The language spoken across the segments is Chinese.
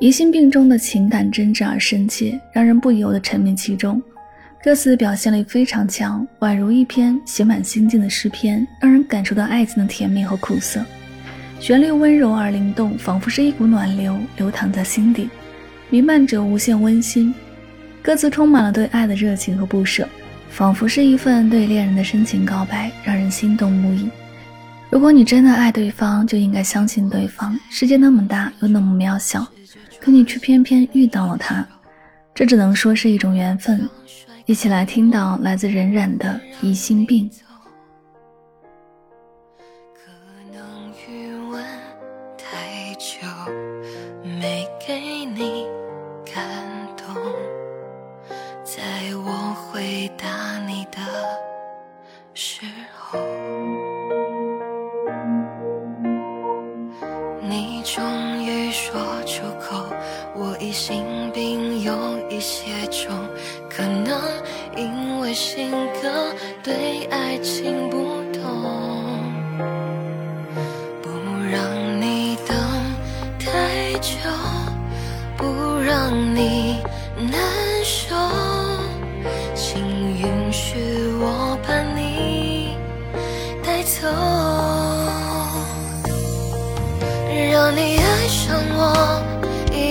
疑心病中的情感真挚而深切，让人不由得沉迷其中。歌词表现力非常强，宛如一篇写满心境的诗篇，让人感受到爱情的甜蜜和苦涩。旋律温柔而灵动，仿佛是一股暖流流淌在心底，弥漫着无限温馨。歌词充满了对爱的热情和不舍，仿佛是一份对恋人的深情告白，让人心动不已。如果你真的爱对方，就应该相信对方。世界那么大，又那么渺小。可你却偏偏遇到了他，这只能说是一种缘分。一起来听到来自冉冉的疑心病。可能余温太久，没给你感动，在我回答你的时候，你终于说出一些种，可能因为性格对爱情不懂，不让你等太久，不让你难受，请允许我把你带走，让你爱上我。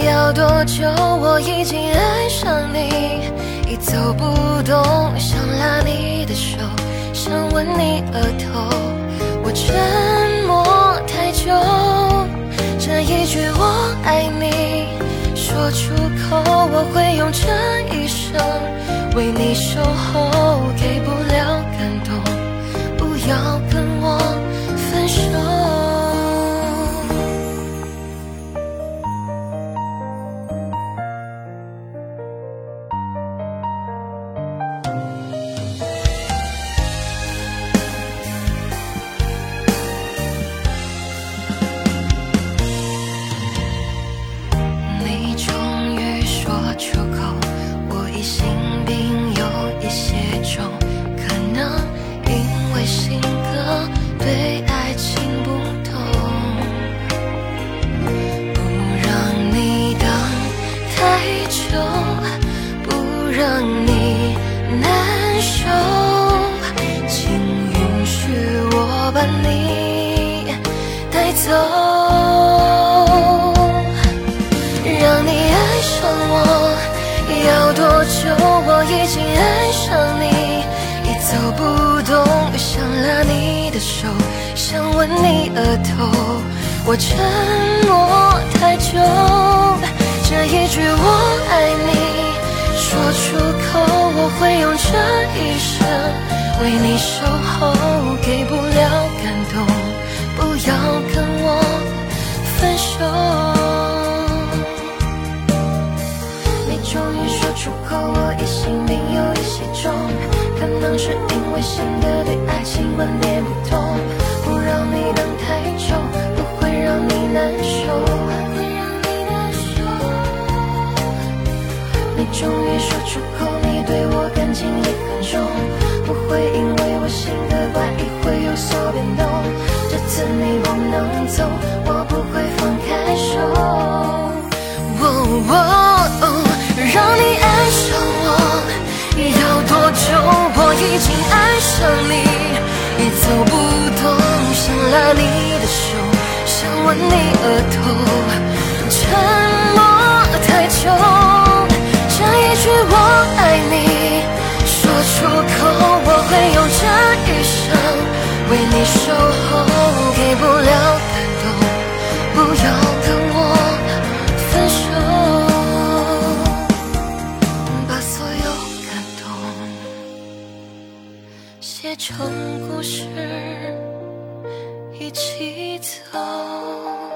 要多久？我已经爱上你，已走不动，想拉你的手，想吻你额头。我沉默太久，这一句我爱你说出口，我会用这一生为你守候。给不了感动，不要跟我把你带走，让你爱上我要多久？我已经爱上你，已走不动，想拉你的手，想吻你额头。我沉默太久，这一句我爱你说出口，我会用这一生为你守候，给不分手。你终于说出口，我疑心病有一些重，可能是因为性格对爱情观念不同，不让你等太久，不会让你难受。你终于说出口，你对我感情也很重，不会因不懂，想拉你的手，想吻你额头。沉默太久，这一句我写成故事，一起走。